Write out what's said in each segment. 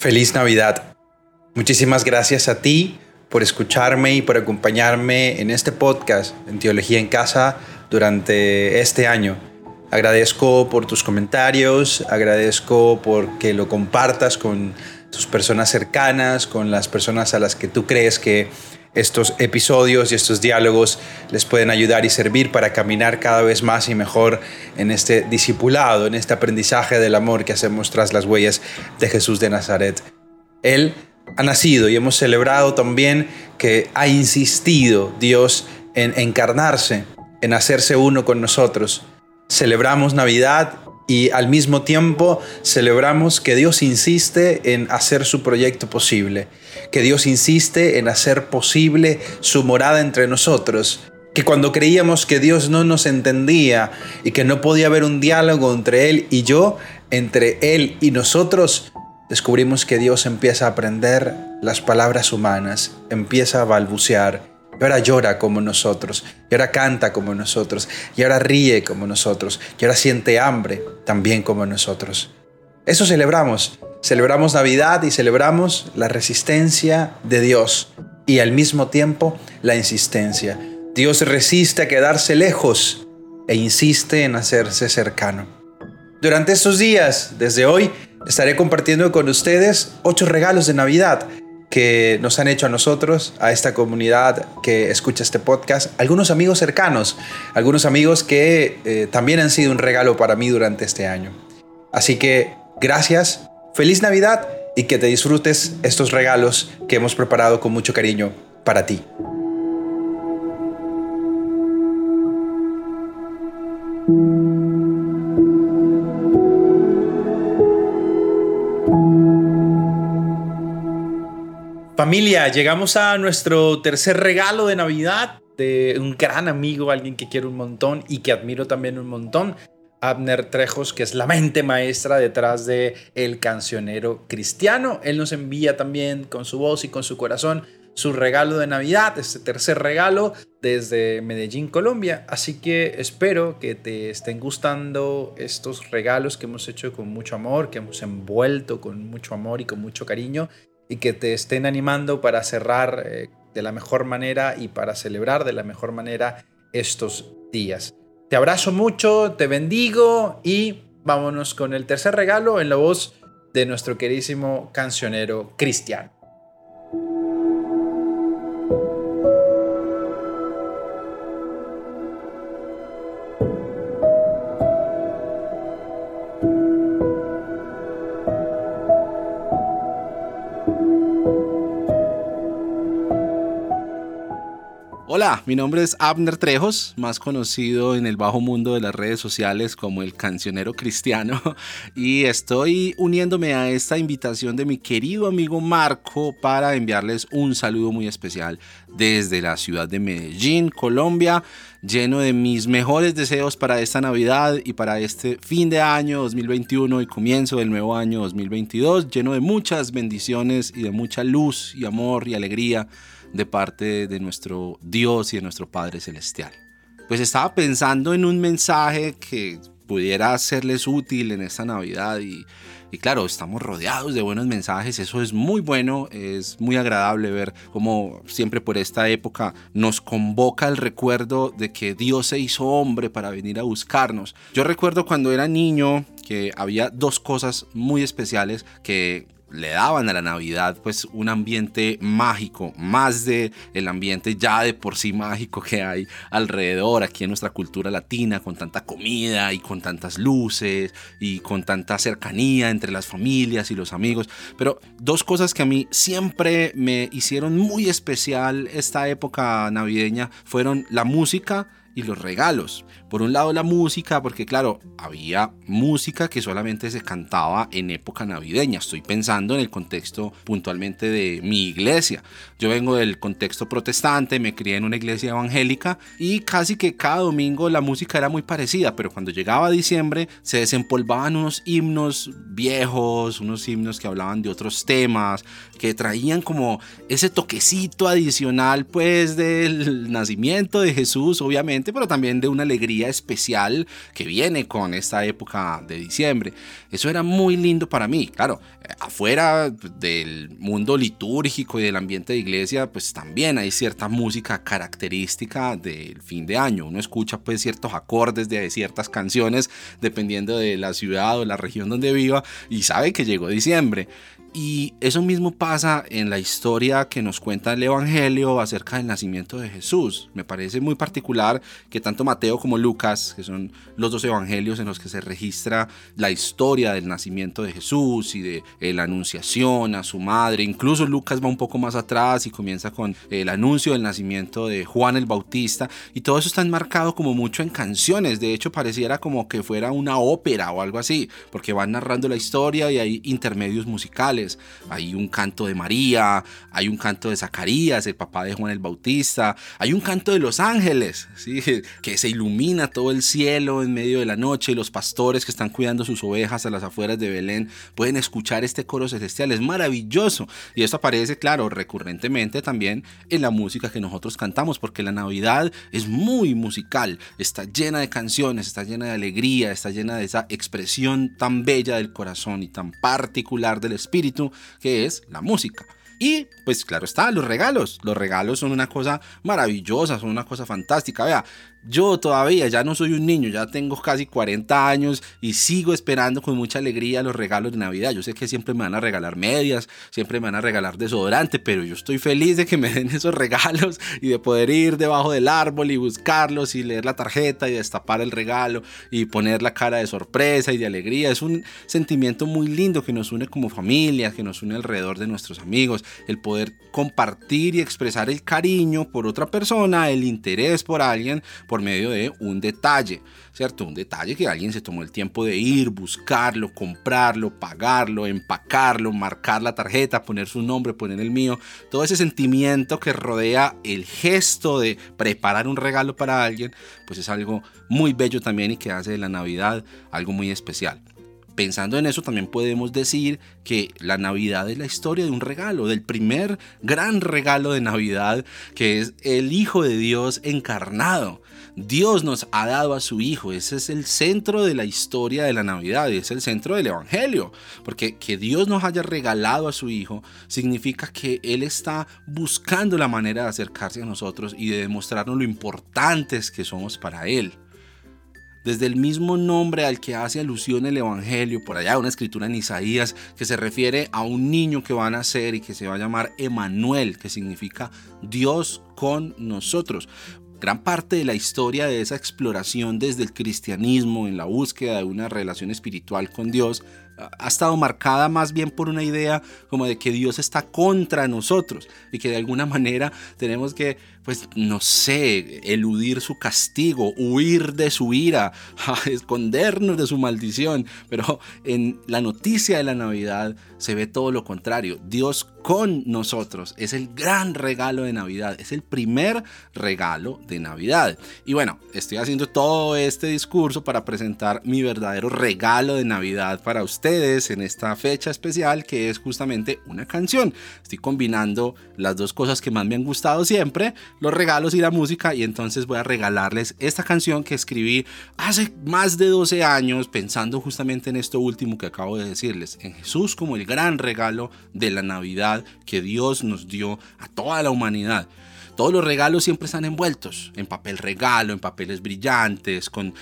Feliz Navidad. Muchísimas gracias a ti por escucharme y por acompañarme en este podcast en Teología en Casa durante este año. Agradezco por tus comentarios, agradezco por que lo compartas con tus personas cercanas, con las personas a las que tú crees que estos episodios y estos diálogos les pueden ayudar y servir para caminar cada vez más y mejor en este discipulado, en este aprendizaje del amor que hacemos tras las huellas de Jesús de Nazaret. Él ha nacido y hemos celebrado también que ha insistido Dios en encarnarse, en hacerse uno con nosotros. Celebramos Navidad y al mismo tiempo celebramos que Dios insiste en hacer su proyecto posible, que Dios insiste en hacer posible su morada entre nosotros, que cuando creíamos que Dios no nos entendía y que no podía haber un diálogo entre Él y yo, entre Él y nosotros, descubrimos que Dios empieza a aprender las palabras humanas, empieza a balbucear y ahora llora como nosotros, y ahora canta como nosotros, y ahora ríe como nosotros, y ahora siente hambre también como nosotros. Eso celebramos. Celebramos Navidad y celebramos la resistencia de Dios y al mismo tiempo la insistencia. Dios resiste a quedarse lejos e insiste en hacerse cercano. Durante estos días, desde hoy, estaré compartiendo con ustedes ocho regalos de Navidad que nos han hecho a nosotros, a esta comunidad que escucha este podcast, algunos amigos cercanos, algunos amigos que eh, también han sido un regalo para mí durante este año. Así que gracias, feliz Navidad y que te disfrutes estos regalos que hemos preparado con mucho cariño para ti. Familia, llegamos a nuestro tercer regalo de Navidad de un gran amigo, alguien que quiero un montón y que admiro también un montón, Abner Trejos, que es la mente maestra detrás de El Cancionero Cristiano. Él nos envía también con su voz y con su corazón su regalo de Navidad, este tercer regalo desde Medellín, Colombia. Así que espero que te estén gustando estos regalos que hemos hecho con mucho amor, que hemos envuelto con mucho amor y con mucho cariño y que te estén animando para cerrar eh, de la mejor manera y para celebrar de la mejor manera estos días. Te abrazo mucho, te bendigo y vámonos con el tercer regalo en la voz de nuestro queridísimo cancionero cristiano. Hola, mi nombre es Abner Trejos, más conocido en el bajo mundo de las redes sociales como el cancionero cristiano, y estoy uniéndome a esta invitación de mi querido amigo Marco para enviarles un saludo muy especial desde la ciudad de Medellín, Colombia, lleno de mis mejores deseos para esta Navidad y para este fin de año 2021 y comienzo del nuevo año 2022, lleno de muchas bendiciones y de mucha luz y amor y alegría de parte de nuestro Dios y de nuestro Padre Celestial. Pues estaba pensando en un mensaje que pudiera serles útil en esta Navidad y, claro, estamos rodeados de buenos mensajes, eso es muy bueno, es muy agradable ver cómo siempre por esta época nos convoca el recuerdo de que Dios se hizo hombre para venir a buscarnos. Yo recuerdo cuando era niño que había dos cosas muy especiales que le daban a la Navidad pues un ambiente mágico, más de el ambiente ya de por sí mágico que hay alrededor aquí en nuestra cultura latina, con tanta comida y con tantas luces y con tanta cercanía entre las familias y los amigos. Pero dos cosas que a mí siempre me hicieron muy especial esta época navideña fueron la música y los regalos. Por un lado la música, porque claro, había música que solamente se cantaba en época navideña. Estoy pensando en el contexto puntualmente de mi iglesia. Yo vengo del contexto protestante, me crié en una iglesia evangélica y casi que cada domingo la música era muy parecida, pero cuando llegaba diciembre se desempolvaban unos himnos viejos, unos himnos que hablaban de otros temas, que traían como ese toquecito adicional pues del nacimiento de Jesús, obviamente, pero también de una alegría especial que viene con esta época de diciembre. Eso era muy lindo para mí. Claro, eh, afuera del mundo litúrgico y del ambiente de iglesia, pues también hay cierta música característica del fin de año. Uno escucha pues ciertos acordes de ciertas canciones dependiendo de la ciudad o la región donde viva y sabe que llegó diciembre. Y eso mismo pasa en la historia que nos cuenta el Evangelio acerca del nacimiento de Jesús. Me parece muy particular que tanto Mateo como Lucas, que son los dos evangelios en los que se registra la historia del nacimiento de Jesús y de eh, la anunciación a su madre, incluso Lucas va un poco más atrás y comienza con el anuncio del nacimiento de Juan el Bautista, y todo eso está enmarcado como mucho en canciones, de hecho pareciera como que fuera una ópera o algo así, porque van narrando la historia y hay intermedios musicales hay un canto de María, hay un canto de Zacarías, el papá de Juan el Bautista, hay un canto de los ángeles, ¿sí? que se ilumina todo el cielo en medio de la noche y los pastores que están cuidando sus ovejas a las afueras de Belén pueden escuchar este coro celestial, es maravilloso. Y esto aparece, claro, recurrentemente también en la música que nosotros cantamos, porque la Navidad es muy musical, está llena de canciones, está llena de alegría, está llena de esa expresión tan bella del corazón y tan particular del espíritu que es la música. Y pues claro está, los regalos. Los regalos son una cosa maravillosa, son una cosa fantástica. Vea, yo todavía ya no soy un niño, ya tengo casi 40 años y sigo esperando con mucha alegría los regalos de Navidad. Yo sé que siempre me van a regalar medias, siempre me van a regalar desodorante, pero yo estoy feliz de que me den esos regalos y de poder ir debajo del árbol y buscarlos y leer la tarjeta y destapar el regalo y poner la cara de sorpresa y de alegría. Es un sentimiento muy lindo que nos une como familia, que nos une alrededor de nuestros amigos, el poder compartir y expresar el cariño por otra persona, el interés por alguien por medio de un detalle, ¿cierto? Un detalle que alguien se tomó el tiempo de ir, buscarlo, comprarlo, pagarlo, empacarlo, marcar la tarjeta, poner su nombre, poner el mío, todo ese sentimiento que rodea el gesto de preparar un regalo para alguien, pues es algo muy bello también y que hace de la Navidad algo muy especial pensando en eso también podemos decir que la Navidad es la historia de un regalo, del primer gran regalo de Navidad, que es el Hijo de Dios encarnado. Dios nos ha dado a su Hijo, ese es el centro de la historia de la Navidad, es el centro del Evangelio, porque que Dios nos haya regalado a su Hijo significa que Él está buscando la manera de acercarse a nosotros y de demostrarnos lo importantes que somos para Él desde el mismo nombre al que hace alusión el Evangelio, por allá una escritura en Isaías que se refiere a un niño que va a nacer y que se va a llamar Emanuel, que significa Dios con nosotros. Gran parte de la historia de esa exploración desde el cristianismo en la búsqueda de una relación espiritual con Dios ha estado marcada más bien por una idea como de que Dios está contra nosotros y que de alguna manera tenemos que pues no sé, eludir su castigo, huir de su ira, escondernos de su maldición. Pero en la noticia de la Navidad se ve todo lo contrario. Dios con nosotros es el gran regalo de Navidad, es el primer regalo de Navidad. Y bueno, estoy haciendo todo este discurso para presentar mi verdadero regalo de Navidad para en esta fecha especial que es justamente una canción. Estoy combinando las dos cosas que más me han gustado siempre, los regalos y la música y entonces voy a regalarles esta canción que escribí hace más de 12 años pensando justamente en esto último que acabo de decirles, en Jesús como el gran regalo de la Navidad que Dios nos dio a toda la humanidad. Todos los regalos siempre están envueltos en papel regalo, en papeles brillantes, con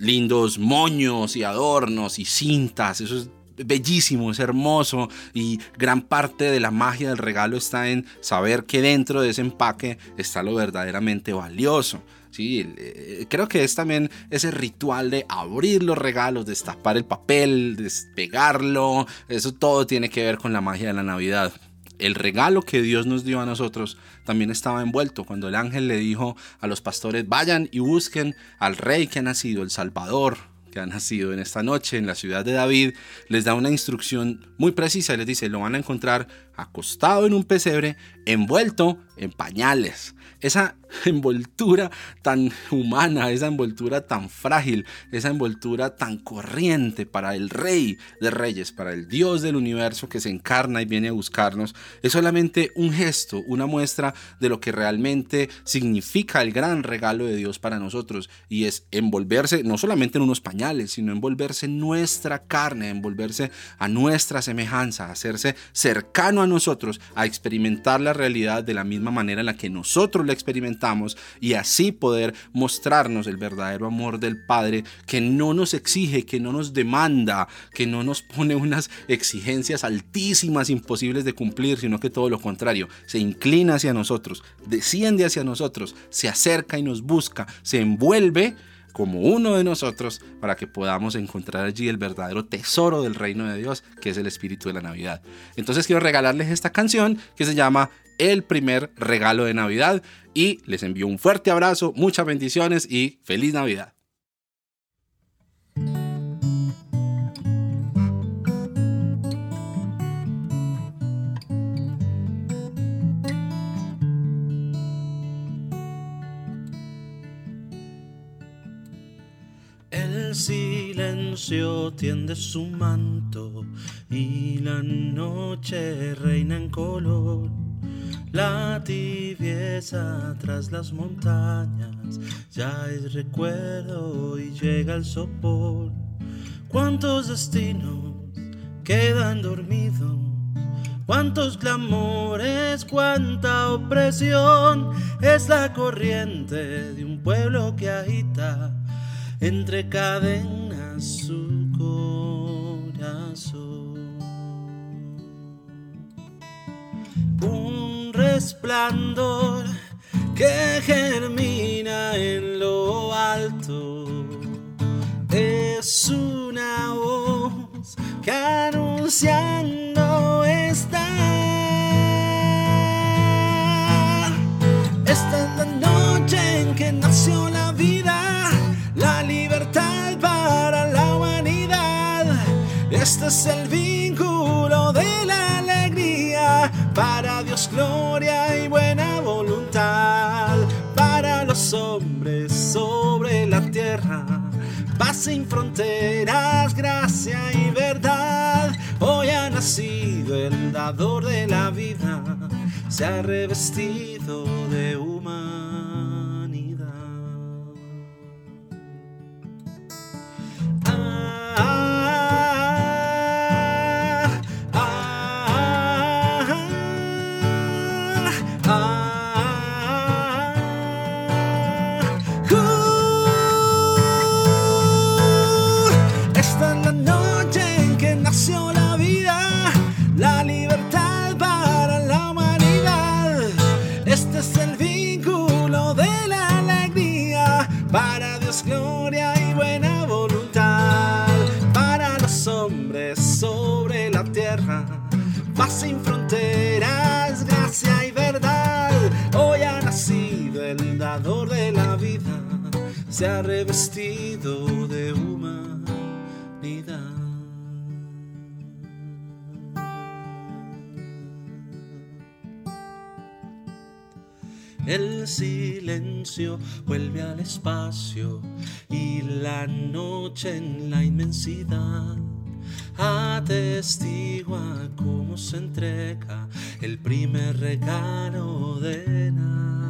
lindos moños y adornos y cintas. Eso es bellísimo, es hermoso y gran parte de la magia del regalo está en saber que dentro de ese empaque está lo verdaderamente valioso. Sí, eh, creo que es también ese ritual de abrir los regalos, destapar el papel, despegarlo, eso todo tiene que ver con la magia de la Navidad. El regalo que Dios nos dio a nosotros también estaba envuelto. Cuando el ángel le dijo a los pastores, vayan y busquen al rey que ha nacido, el Salvador, que nacido en esta noche en la ciudad de David, les da una instrucción muy precisa. Les dice, lo van a encontrar acostado en un pesebre, envuelto en pañales. Esa envoltura tan humana, esa envoltura tan frágil, esa envoltura tan corriente para el rey de reyes, para el Dios del universo que se encarna y viene a buscarnos, es solamente un gesto, una muestra de lo que realmente significa el gran regalo de Dios para nosotros y es envolverse no solamente en unos pañales, sino envolverse en nuestra carne, envolverse a nuestra semejanza, hacerse cercano a nosotros, a experimentar la realidad de la misma manera en la que nosotros la experimentamos y así poder mostrarnos el verdadero amor del Padre que no nos exige, que no nos demanda, que no nos pone unas exigencias altísimas, imposibles de cumplir, sino que todo lo contrario, se inclina hacia nosotros, desciende hacia nosotros, se acerca y nos busca, se envuelve como uno de nosotros para que podamos encontrar allí el verdadero tesoro del reino de Dios, que es el espíritu de la Navidad. Entonces quiero regalarles esta canción que se llama El primer regalo de Navidad y les envío un fuerte abrazo, muchas bendiciones y feliz Navidad. Silencio tiende su manto y la noche reina en color. La tibieza tras las montañas ya es recuerdo y llega el sopor. ¿Cuántos destinos quedan dormidos? Cuántos clamores, cuánta opresión es la corriente de un pueblo que agita entre cadenas su corazón. Un resplandor que germina en lo alto es una voz que anunciando Este es el vínculo de la alegría, para Dios gloria y buena voluntad, para los hombres sobre la tierra. Paz sin fronteras, gracia y verdad. Hoy ha nacido el dador de la vida, se ha revestido de humanidad. Sin fronteras, gracia y verdad. Hoy ha nacido el dador de la vida, se ha revestido de humanidad. El silencio vuelve al espacio y la noche en la inmensidad atestigua cómo se entrega el primer regalo de nada.